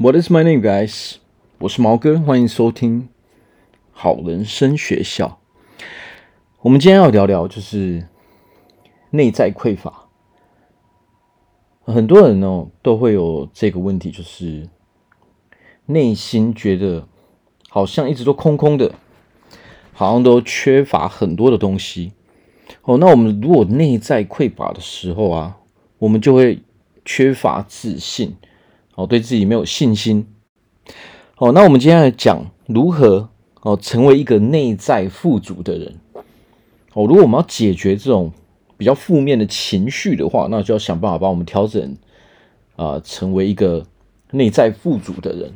What is my name, guys？我是毛哥，欢迎收听好人生学校。我们今天要聊聊就是内在匮乏。很多人呢都会有这个问题，就是内心觉得好像一直都空空的，好像都缺乏很多的东西。哦，那我们如果内在匮乏的时候啊，我们就会缺乏自信。哦，对自己没有信心。哦，那我们今天来讲如何哦成为一个内在富足的人。哦，如果我们要解决这种比较负面的情绪的话，那就要想办法把我们调整啊、成为一个内在富足的人。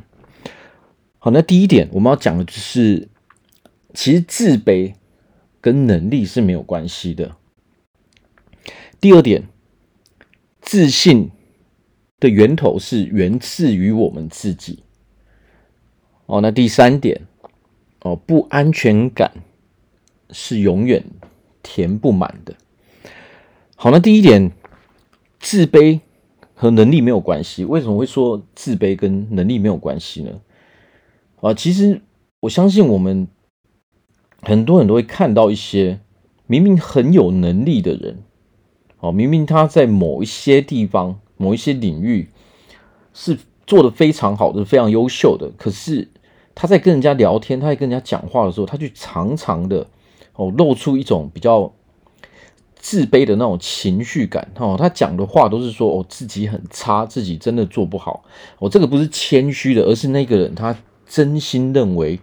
好，那第一点我们要讲的就是，其实自卑跟能力是没有关系的。第二点，自信。的源头是源自于我们自己。哦，那第三点，哦，不安全感是永远填不满的。好，那第一点，自卑和能力没有关系。为什么会说自卑跟能力没有关系呢？啊，其实我相信我们很多人都会看到一些明明很有能力的人，哦，明明他在某一些地方。某一些领域是做的非常好的，非常优秀的。可是他在跟人家聊天，他在跟人家讲话的时候，他就常常的哦露出一种比较自卑的那种情绪感哦。他讲的话都是说哦自己很差，自己真的做不好。哦，这个不是谦虚的，而是那个人他真心认为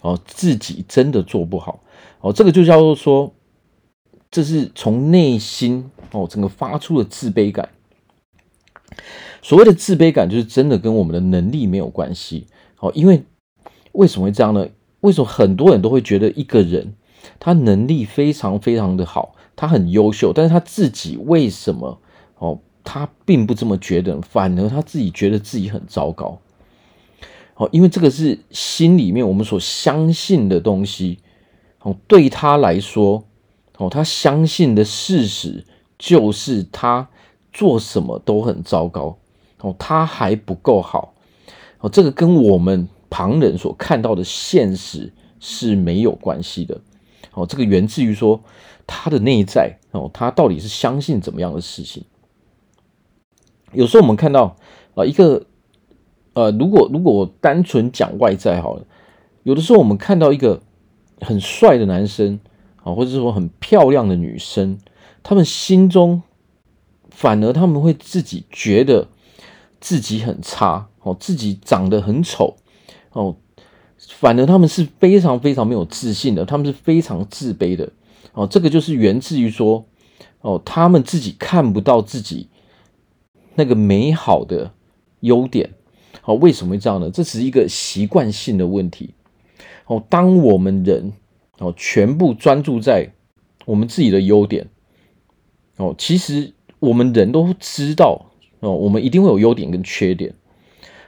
哦自己真的做不好。哦，这个就叫做说，这是从内心哦整个发出的自卑感。所谓的自卑感，就是真的跟我们的能力没有关系。好，因为为什么会这样呢？为什么很多人都会觉得一个人他能力非常非常的好，他很优秀，但是他自己为什么哦，他并不这么觉得，反而他自己觉得自己很糟糕。哦，因为这个是心里面我们所相信的东西。哦，对他来说，哦，他相信的事实就是他。做什么都很糟糕哦，他还不够好哦，这个跟我们旁人所看到的现实是没有关系的哦，这个源自于说他的内在哦，他到底是相信怎么样的事情？有时候我们看到啊，一个呃，如果如果单纯讲外在好了，有的时候我们看到一个很帅的男生啊，或者说很漂亮的女生，他们心中。反而他们会自己觉得自己很差哦，自己长得很丑哦，反而他们是非常非常没有自信的，他们是非常自卑的哦。这个就是源自于说哦，他们自己看不到自己那个美好的优点哦。为什么会这样呢？这是一个习惯性的问题哦。当我们人哦全部专注在我们自己的优点哦，其实。我们人都知道哦，我们一定会有优点跟缺点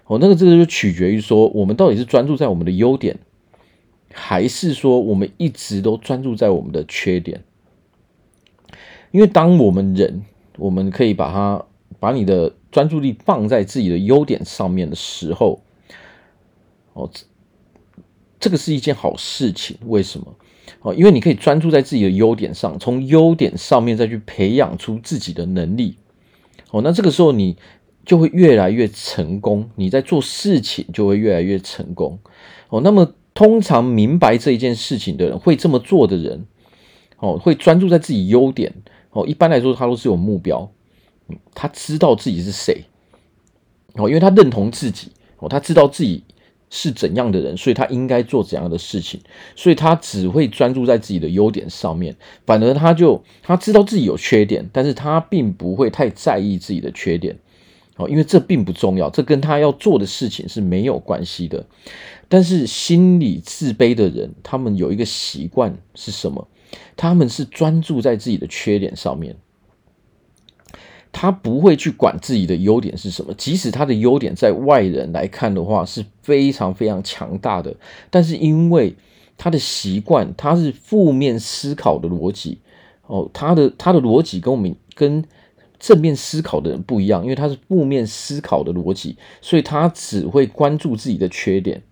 哦。那个这个就取决于说，我们到底是专注在我们的优点，还是说我们一直都专注在我们的缺点？因为当我们人，我们可以把它把你的专注力放在自己的优点上面的时候，哦，这个是一件好事情。为什么？哦，因为你可以专注在自己的优点上，从优点上面再去培养出自己的能力。哦，那这个时候你就会越来越成功，你在做事情就会越来越成功。哦，那么通常明白这一件事情的人，会这么做的人，哦，会专注在自己优点。哦，一般来说他都是有目标，他知道自己是谁。哦，因为他认同自己。哦，他知道自己。是怎样的人，所以他应该做怎样的事情，所以他只会专注在自己的优点上面，反而他就他知道自己有缺点，但是他并不会太在意自己的缺点，哦，因为这并不重要，这跟他要做的事情是没有关系的。但是心理自卑的人，他们有一个习惯是什么？他们是专注在自己的缺点上面。他不会去管自己的优点是什么，即使他的优点在外人来看的话是非常非常强大的，但是因为他的习惯，他是负面思考的逻辑，哦，他的他的逻辑跟我们跟正面思考的人不一样，因为他是负面思考的逻辑，所以他只会关注自己的缺点。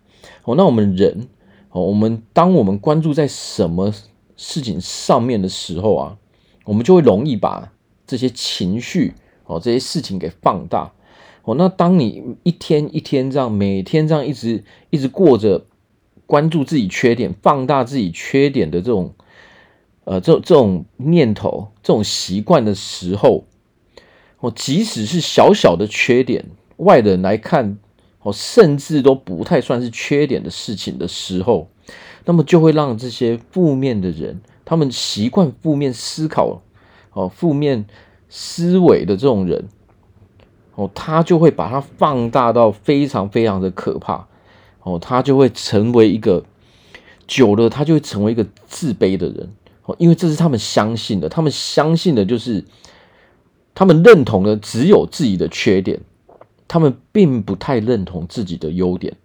哦，那我们人，哦，我们当我们关注在什么事情上面的时候啊，我们就会容易把这些情绪，哦，这些事情给放大。哦，那当你一天一天这样，每天这样一直一直过着关注自己缺点、放大自己缺点的这种，呃，这这种念头、这种习惯的时候，哦，即使是小小的缺点，外人来看，哦，甚至都不太算是缺点的事情的时候，那么就会让这些负面的人，他们习惯负面思考，哦，负面思维的这种人。哦，他就会把它放大到非常非常的可怕，哦，他就会成为一个久了，他就会成为一个自卑的人，哦，因为这是他们相信的，他们相信的就是他们认同的只有自己的缺点，他们并不太认同自己的优点，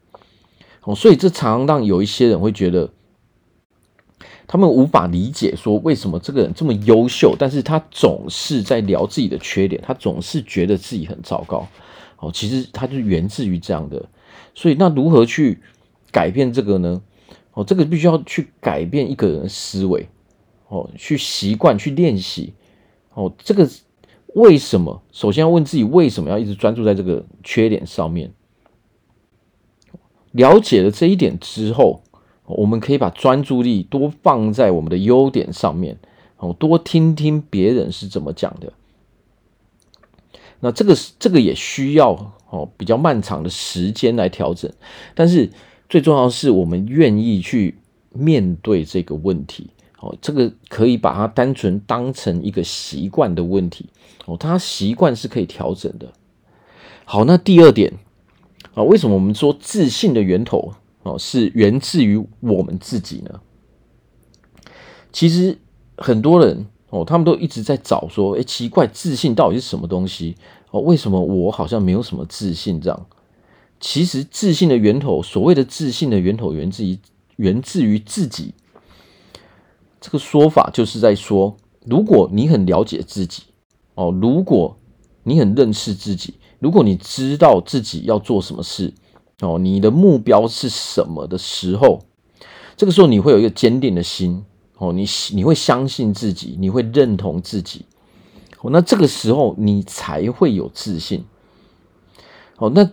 哦，所以这常常让有一些人会觉得。他们无法理解说，为什么这个人这么优秀，但是他总是在聊自己的缺点，他总是觉得自己很糟糕。哦，其实他就源自于这样的。所以那如何去改变这个呢？哦，这个必须要去改变一个人的思维，哦，去习惯去练习。哦，这个为什么？首先要问自己为什么要一直专注在这个缺点上面？了解了这一点之后。我们可以把专注力多放在我们的优点上面，哦，多听听别人是怎么讲的。那这个这个也需要哦比较漫长的时间来调整，但是最重要的是我们愿意去面对这个问题。哦，这个可以把它单纯当成一个习惯的问题。哦，它习惯是可以调整的。好，那第二点啊，为什么我们说自信的源头？哦，是源自于我们自己呢。其实很多人哦，他们都一直在找说，哎，奇怪，自信到底是什么东西？哦，为什么我好像没有什么自信？这样，其实自信的源头，所谓的自信的源头，源自于源自于自己。这个说法就是在说，如果你很了解自己，哦，如果你很认识自己，如果你知道自己要做什么事。哦，你的目标是什么的时候，这个时候你会有一个坚定的心哦，你你会相信自己，你会认同自己哦，那这个时候你才会有自信哦。那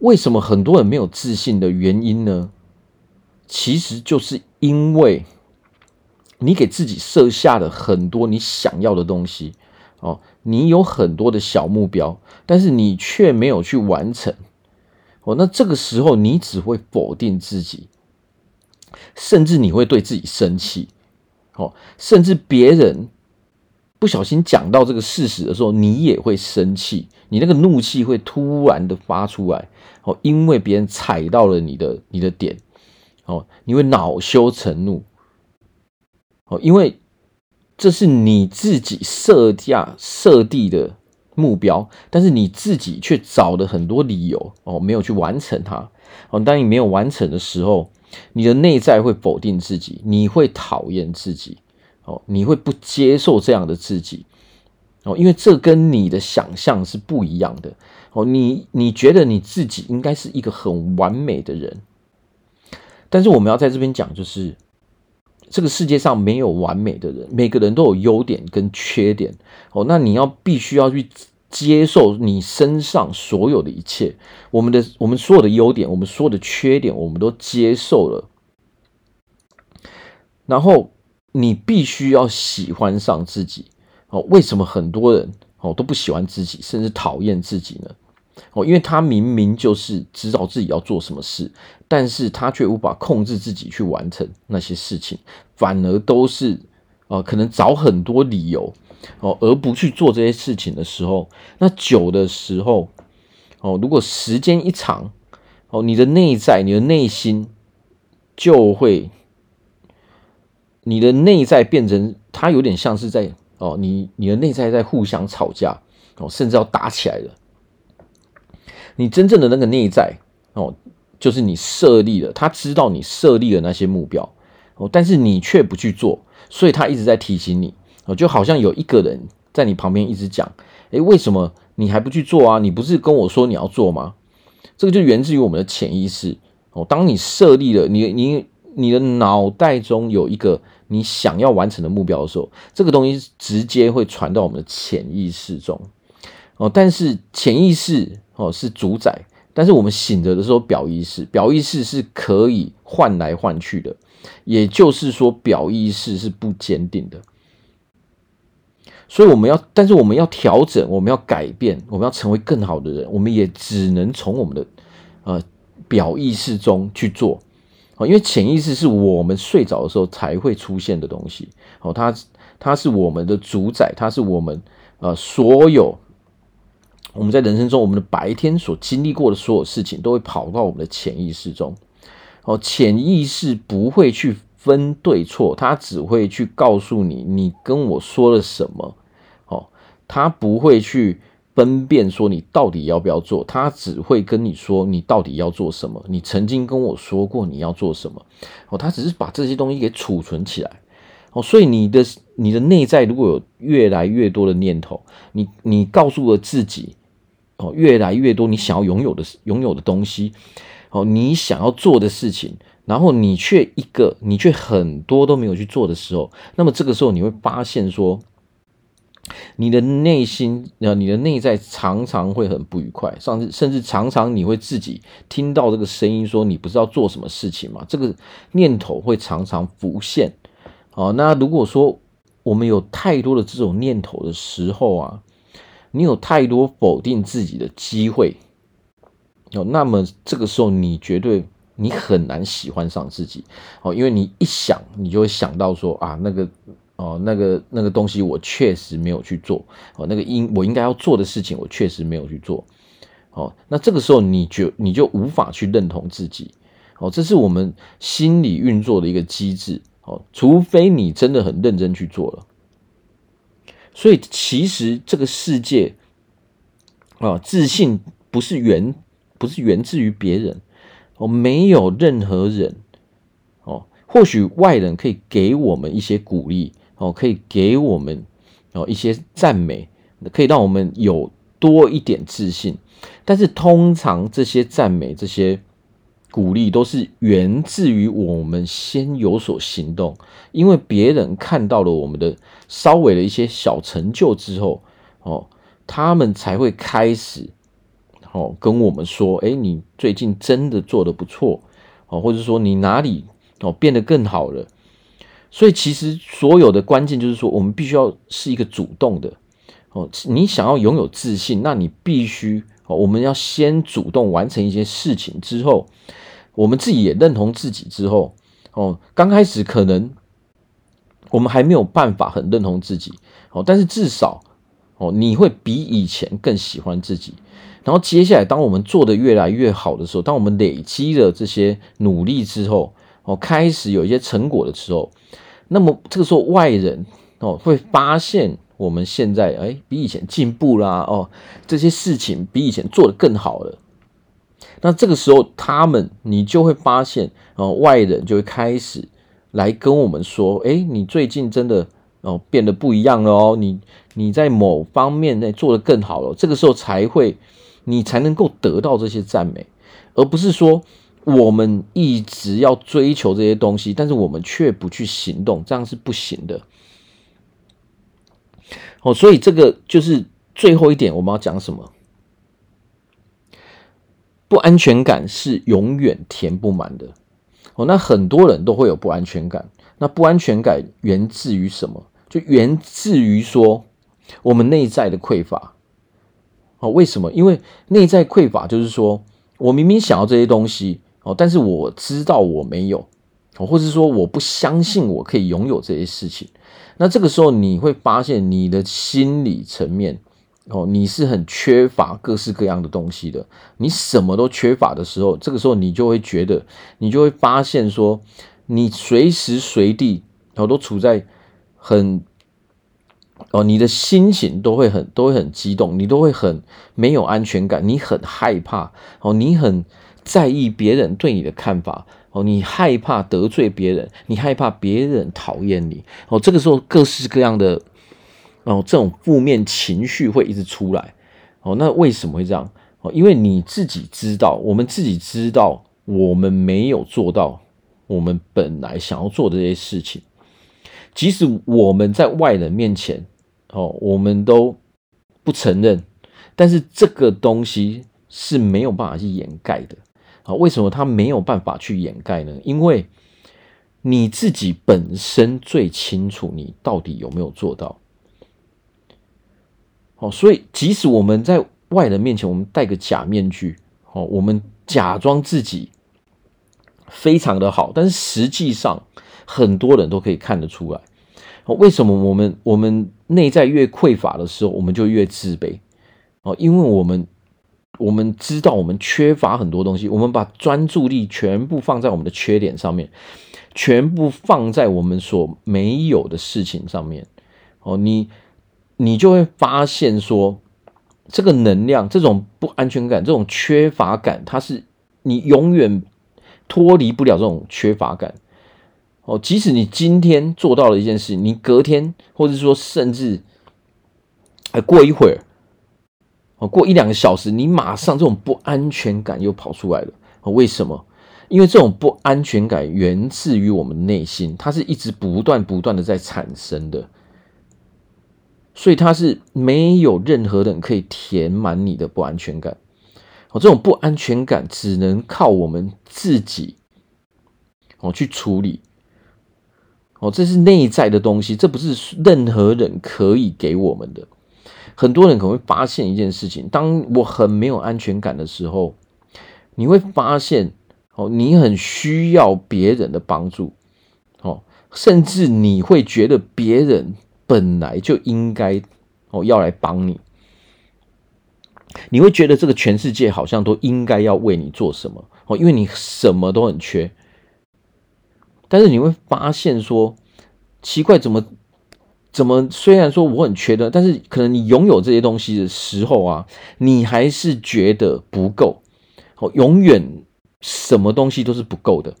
为什么很多人没有自信的原因呢？其实就是因为你给自己设下了很多你想要的东西哦，你有很多的小目标，但是你却没有去完成。哦，那这个时候你只会否定自己，甚至你会对自己生气，哦，甚至别人不小心讲到这个事实的时候，你也会生气，你那个怒气会突然的发出来，哦，因为别人踩到了你的你的点，哦，你会恼羞成怒，哦，因为这是你自己设下设定的。目标，但是你自己却找了很多理由哦，没有去完成它哦。当你没有完成的时候，你的内在会否定自己，你会讨厌自己哦，你会不接受这样的自己哦，因为这跟你的想象是不一样的哦。你你觉得你自己应该是一个很完美的人，但是我们要在这边讲，就是这个世界上没有完美的人，每个人都有优点跟缺点哦。那你要必须要去。接受你身上所有的一切，我们的我们所有的优点，我们所有的缺点，我们都接受了。然后你必须要喜欢上自己哦。为什么很多人哦都不喜欢自己，甚至讨厌自己呢？哦，因为他明明就是知道自己要做什么事，但是他却无法控制自己去完成那些事情，反而都是呃可能找很多理由。哦，而不去做这些事情的时候，那久的时候，哦，如果时间一长，哦，你的内在、你的内心就会，你的内在变成，它有点像是在哦，你你的内在在互相吵架，哦，甚至要打起来了。你真正的那个内在，哦，就是你设立了，他知道你设立了那些目标，哦，但是你却不去做，所以他一直在提醒你哦。就好像有一个人在你旁边一直讲：“诶，为什么你还不去做啊？你不是跟我说你要做吗？这个就源自于我们的潜意识哦。当你设立了你你你的脑袋中有一个你想要完成的目标的时候，这个东西直接会传到我们的潜意识中哦。但是潜意识哦是主宰，但是我们醒着的时候，表意识表意识是可以换来换去的，也就是说，表意识是不坚定的。所以我们要，但是我们要调整，我们要改变，我们要成为更好的人，我们也只能从我们的呃表意识中去做，哦，因为潜意识是我们睡着的时候才会出现的东西，哦，它它是我们的主宰，它是我们呃所有我们在人生中我们的白天所经历过的所有事情都会跑到我们的潜意识中，哦，潜意识不会去分对错，它只会去告诉你，你跟我说了什么。他不会去分辨说你到底要不要做，他只会跟你说你到底要做什么。你曾经跟我说过你要做什么，哦，他只是把这些东西给储存起来，哦，所以你的你的内在如果有越来越多的念头，你你告诉了自己，哦，越来越多你想要拥有的拥有的东西，哦，你想要做的事情，然后你却一个你却很多都没有去做的时候，那么这个时候你会发现说。你的内心，呃，你的内在常常会很不愉快，甚至甚至常常你会自己听到这个声音说：“你不知道做什么事情吗？”这个念头会常常浮现。哦，那如果说我们有太多的这种念头的时候啊，你有太多否定自己的机会，哦，那么这个时候你绝对你很难喜欢上自己，哦，因为你一想，你就会想到说啊，那个。哦，那个那个东西我确实没有去做。哦，那个应我应该要做的事情我确实没有去做。哦，那这个时候你就你就无法去认同自己。哦，这是我们心理运作的一个机制。哦，除非你真的很认真去做了。所以其实这个世界啊，自信不是源不是源自于别人哦，没有任何人哦，或许外人可以给我们一些鼓励。哦，可以给我们哦一些赞美，可以让我们有多一点自信。但是通常这些赞美、这些鼓励都是源自于我们先有所行动，因为别人看到了我们的稍微的一些小成就之后，哦，他们才会开始哦跟我们说：“哎，你最近真的做得不错哦，或者说你哪里哦变得更好了。”所以，其实所有的关键就是说，我们必须要是一个主动的哦。你想要拥有自信，那你必须哦，我们要先主动完成一些事情之后，我们自己也认同自己之后哦。刚开始可能我们还没有办法很认同自己哦，但是至少哦，你会比以前更喜欢自己。然后接下来，当我们做的越来越好的时候，当我们累积了这些努力之后，哦，开始有一些成果的时候，那么这个时候外人哦会发现我们现在哎比以前进步啦哦，这些事情比以前做的更好了。那这个时候他们你就会发现哦，外人就会开始来跟我们说，哎，你最近真的哦变得不一样了哦，你你在某方面内做得更好了。这个时候才会你才能够得到这些赞美，而不是说。我们一直要追求这些东西，但是我们却不去行动，这样是不行的。哦，所以这个就是最后一点，我们要讲什么？不安全感是永远填不满的。哦，那很多人都会有不安全感。那不安全感源自于什么？就源自于说我们内在的匮乏。哦，为什么？因为内在匮乏就是说我明明想要这些东西。哦，但是我知道我没有哦，或者说我不相信我可以拥有这些事情。那这个时候你会发现你的心理层面，哦，你是很缺乏各式各样的东西的。你什么都缺乏的时候，这个时候你就会觉得，你就会发现说，你随时随地哦都处在很，哦，你的心情都会很都会很激动，你都会很没有安全感，你很害怕哦，你很。在意别人对你的看法哦，你害怕得罪别人，你害怕别人讨厌你哦。这个时候，各式各样的哦，这种负面情绪会一直出来。哦，那为什么会这样？哦，因为你自己知道，我们自己知道，我们没有做到我们本来想要做的这些事情。即使我们在外人面前，哦，我们都不承认，但是这个东西是没有办法去掩盖的。啊，为什么他没有办法去掩盖呢？因为你自己本身最清楚你到底有没有做到。哦，所以即使我们在外人面前，我们戴个假面具，哦，我们假装自己非常的好，但是实际上很多人都可以看得出来。哦，为什么我们我们内在越匮乏的时候，我们就越自卑？哦，因为我们我们知道我们缺乏很多东西，我们把专注力全部放在我们的缺点上面，全部放在我们所没有的事情上面。哦，你。你就会发现说，这个能量、这种不安全感、这种缺乏感，它是你永远脱离不了这种缺乏感。哦，即使你今天做到了一件事，你隔天，或者说甚至，哎，过一会儿，哦，过一两个小时，你马上这种不安全感又跑出来了。为什么？因为这种不安全感源自于我们内心，它是一直不断不断的在产生的。所以它是没有任何人可以填满你的不安全感，哦，这种不安全感只能靠我们自己，哦，去处理，哦，这是内在的东西，这不是任何人可以给我们的。很多人可能会发现一件事情：当我很没有安全感的时候，你会发现，哦，你很需要别人的帮助，哦，甚至你会觉得别人。本来就应该哦要来帮你，你会觉得这个全世界好像都应该要为你做什么哦，因为你什么都很缺。但是你会发现说，奇怪，怎么怎么虽然说我很缺的，但是可能你拥有这些东西的时候啊，你还是觉得不够哦，永远什么东西都是不够的。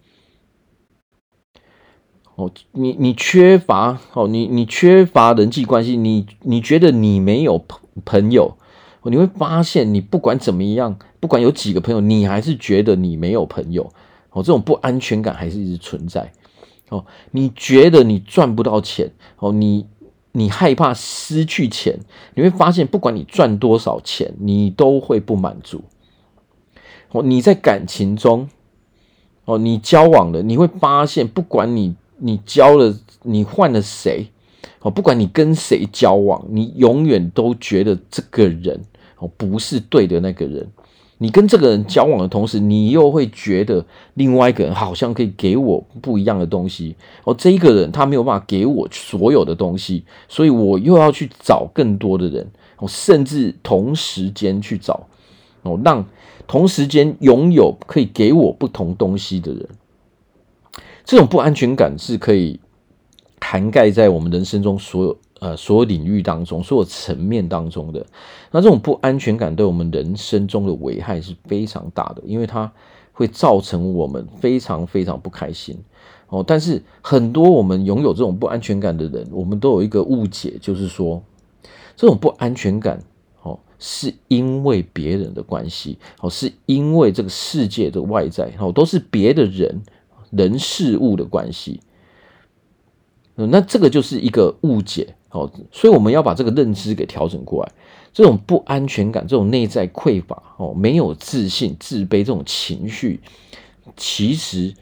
哦，你你缺乏哦，你你缺乏人际关系，你你觉得你没有朋朋友，你会发现你不管怎么样，不管有几个朋友，你还是觉得你没有朋友哦，这种不安全感还是一直存在哦。你觉得你赚不到钱哦，你你害怕失去钱，你会发现不管你赚多少钱，你都会不满足哦。你在感情中哦，你交往了，你会发现不管你。你交了，你换了谁？哦，不管你跟谁交往，你永远都觉得这个人哦不是对的那个人。你跟这个人交往的同时，你又会觉得另外一个人好像可以给我不一样的东西。哦，这一个人他没有办法给我所有的东西，所以我又要去找更多的人。哦，甚至同时间去找哦，让同时间拥有可以给我不同东西的人。这种不安全感是可以涵盖在我们人生中所有呃所有领域当中，所有层面当中的。那这种不安全感对我们人生中的危害是非常大的，因为它会造成我们非常非常不开心哦。但是很多我们拥有这种不安全感的人，我们都有一个误解，就是说这种不安全感哦是因为别人的关系哦，是因为这个世界的外在哦，都是别的人。人事物的关系，那这个就是一个误解哦，所以我们要把这个认知给调整过来。这种不安全感、这种内在匮乏哦、没有自信、自卑这种情绪，其实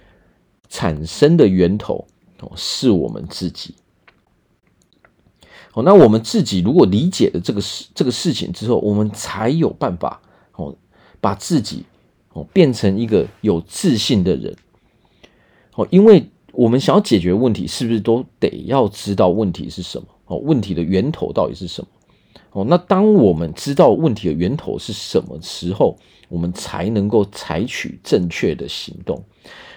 产生的源头哦是我们自己。哦，那我们自己如果理解了这个事、这个事情之后，我们才有办法哦，把自己哦变成一个有自信的人。哦，因为我们想要解决问题，是不是都得要知道问题是什么？哦，问题的源头到底是什么？哦，那当我们知道问题的源头是什么时候，我们才能够采取正确的行动。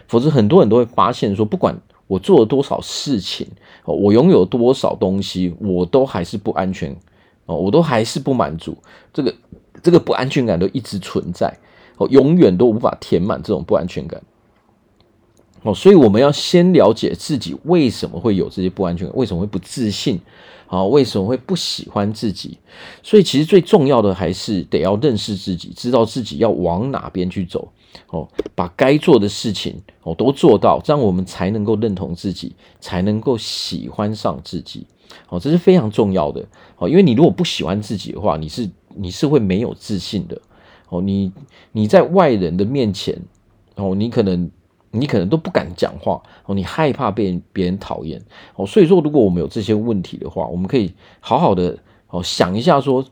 否则，很多人都会发现说，不管我做了多少事情，哦，我拥有多少东西，我都还是不安全，哦，我都还是不满足，这个这个不安全感都一直存在，哦，永远都无法填满这种不安全感。哦，所以我们要先了解自己为什么会有这些不安全感，为什么会不自信，啊，为什么会不喜欢自己？所以其实最重要的还是得要认识自己，知道自己要往哪边去走。哦，把该做的事情哦都做到，这样我们才能够认同自己，才能够喜欢上自己。哦，这是非常重要的。哦，因为你如果不喜欢自己的话，你是你是会没有自信的。哦，你你在外人的面前，哦，你可能。你可能都不敢讲话哦，你害怕被别人讨厌哦，所以说，如果我们有这些问题的话，我们可以好好的哦想一下，说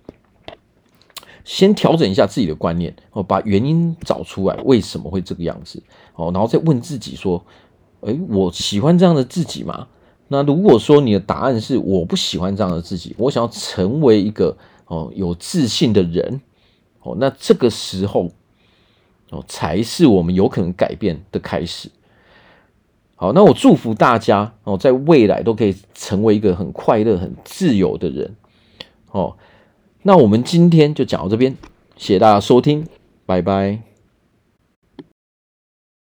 先调整一下自己的观念哦，把原因找出来，为什么会这个样子哦，然后再问自己说，诶，我喜欢这样的自己吗？那如果说你的答案是我不喜欢这样的自己，我想要成为一个哦有自信的人哦，那这个时候。哦，才是我们有可能改变的开始。好，那我祝福大家哦，在未来都可以成为一个很快乐、很自由的人。哦，那我们今天就讲到这边，谢谢大家收听，拜拜。